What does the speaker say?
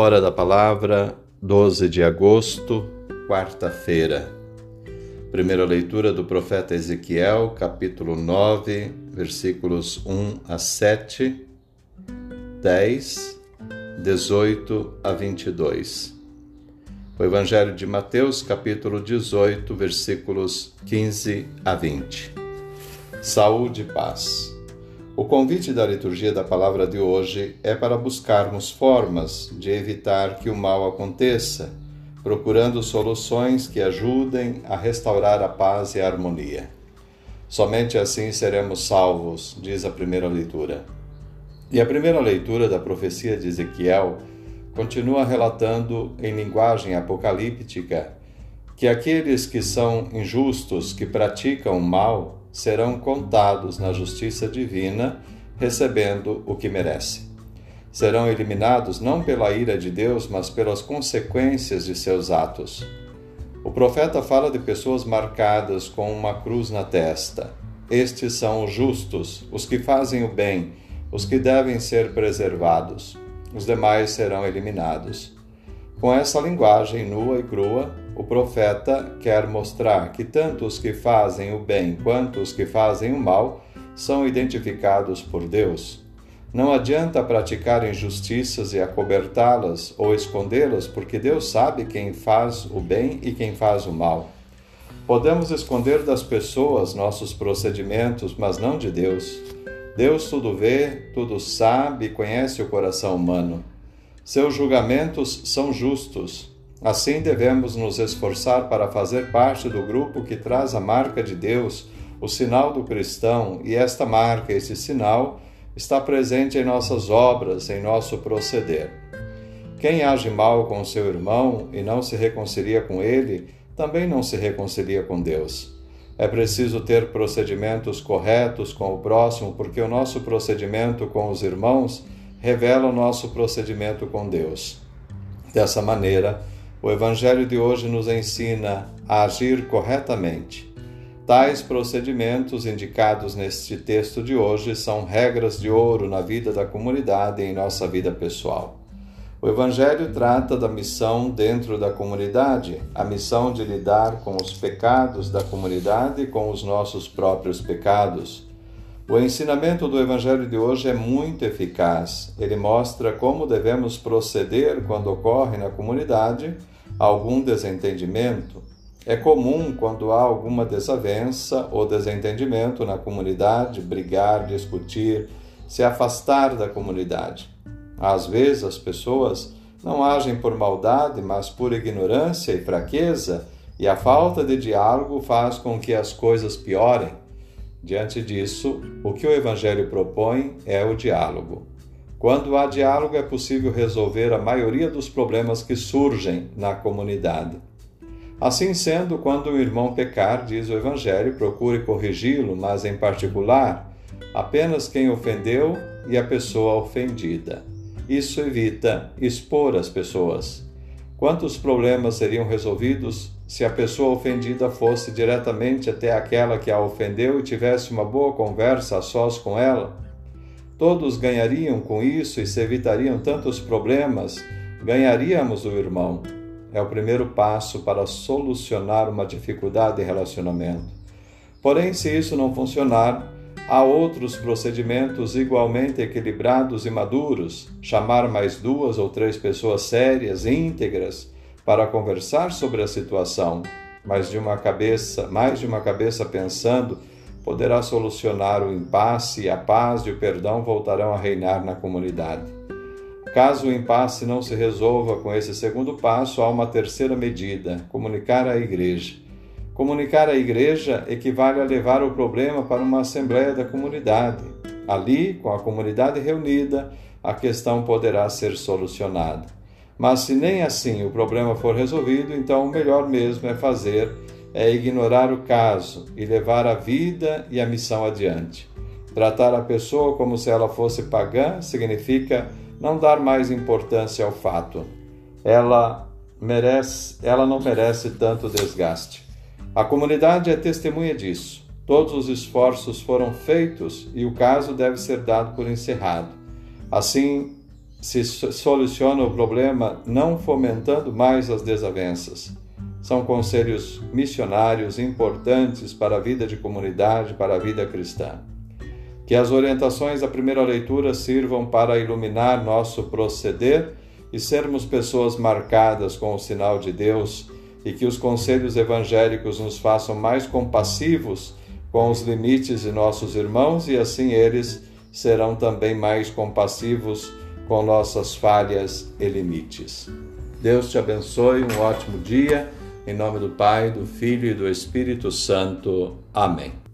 Hora da Palavra, 12 de agosto, quarta-feira. Primeira leitura do profeta Ezequiel, capítulo 9, versículos 1 a 7, 10, 18 a 22. O Evangelho de Mateus, capítulo 18, versículos 15 a 20. Saúde e paz. O convite da liturgia da palavra de hoje é para buscarmos formas de evitar que o mal aconteça, procurando soluções que ajudem a restaurar a paz e a harmonia. Somente assim seremos salvos, diz a primeira leitura. E a primeira leitura da profecia de Ezequiel continua relatando em linguagem apocalíptica que aqueles que são injustos, que praticam o mal, serão contados na justiça divina, recebendo o que merece. Serão eliminados não pela ira de Deus, mas pelas consequências de seus atos. O profeta fala de pessoas marcadas com uma cruz na testa. Estes são os justos, os que fazem o bem, os que devem ser preservados. Os demais serão eliminados. Com essa linguagem nua e crua, o profeta quer mostrar que tanto os que fazem o bem quanto os que fazem o mal são identificados por Deus. Não adianta praticar injustiças e acobertá-las ou escondê-las, porque Deus sabe quem faz o bem e quem faz o mal. Podemos esconder das pessoas nossos procedimentos, mas não de Deus. Deus tudo vê, tudo sabe e conhece o coração humano. Seus julgamentos são justos. Assim devemos nos esforçar para fazer parte do grupo que traz a marca de Deus, o sinal do cristão, e esta marca, esse sinal, está presente em nossas obras, em nosso proceder. Quem age mal com seu irmão e não se reconcilia com ele, também não se reconcilia com Deus. É preciso ter procedimentos corretos com o próximo, porque o nosso procedimento com os irmãos revela o nosso procedimento com Deus. Dessa maneira, o Evangelho de hoje nos ensina a agir corretamente. Tais procedimentos indicados neste texto de hoje são regras de ouro na vida da comunidade e em nossa vida pessoal. O Evangelho trata da missão dentro da comunidade, a missão de lidar com os pecados da comunidade e com os nossos próprios pecados o ensinamento do Evangelho de hoje é muito eficaz. Ele mostra como devemos proceder quando ocorre na comunidade algum desentendimento. É comum, quando há alguma desavença ou desentendimento na comunidade, brigar, discutir, se afastar da comunidade. Às vezes as pessoas não agem por maldade, mas por ignorância e fraqueza, e a falta de diálogo faz com que as coisas piorem. Diante disso, o que o Evangelho propõe é o diálogo. Quando há diálogo, é possível resolver a maioria dos problemas que surgem na comunidade. Assim sendo, quando o irmão pecar, diz o Evangelho, procure corrigi-lo, mas em particular, apenas quem ofendeu e a pessoa ofendida. Isso evita expor as pessoas. Quantos problemas seriam resolvidos se a pessoa ofendida fosse diretamente até aquela que a ofendeu e tivesse uma boa conversa a sós com ela? Todos ganhariam com isso e se evitariam tantos problemas, ganharíamos o irmão. É o primeiro passo para solucionar uma dificuldade de relacionamento. Porém, se isso não funcionar, há outros procedimentos igualmente equilibrados e maduros, chamar mais duas ou três pessoas sérias, íntegras, para conversar sobre a situação, mas de uma cabeça, mais de uma cabeça pensando, poderá solucionar o impasse e a paz e o perdão voltarão a reinar na comunidade. Caso o impasse não se resolva com esse segundo passo, há uma terceira medida: comunicar à igreja. Comunicar à igreja equivale a levar o problema para uma assembleia da comunidade. Ali, com a comunidade reunida, a questão poderá ser solucionada. Mas se nem assim o problema for resolvido, então o melhor mesmo é fazer é ignorar o caso e levar a vida e a missão adiante. Tratar a pessoa como se ela fosse pagã significa não dar mais importância ao fato. Ela merece, ela não merece tanto desgaste. A comunidade é testemunha disso. Todos os esforços foram feitos e o caso deve ser dado por encerrado. Assim, se soluciona o problema não fomentando mais as desavenças. São conselhos missionários importantes para a vida de comunidade, para a vida cristã. Que as orientações da primeira leitura sirvam para iluminar nosso proceder e sermos pessoas marcadas com o sinal de Deus, e que os conselhos evangélicos nos façam mais compassivos com os limites de nossos irmãos e assim eles serão também mais compassivos com nossas falhas e limites. Deus te abençoe, um ótimo dia. Em nome do Pai, do Filho e do Espírito Santo. Amém.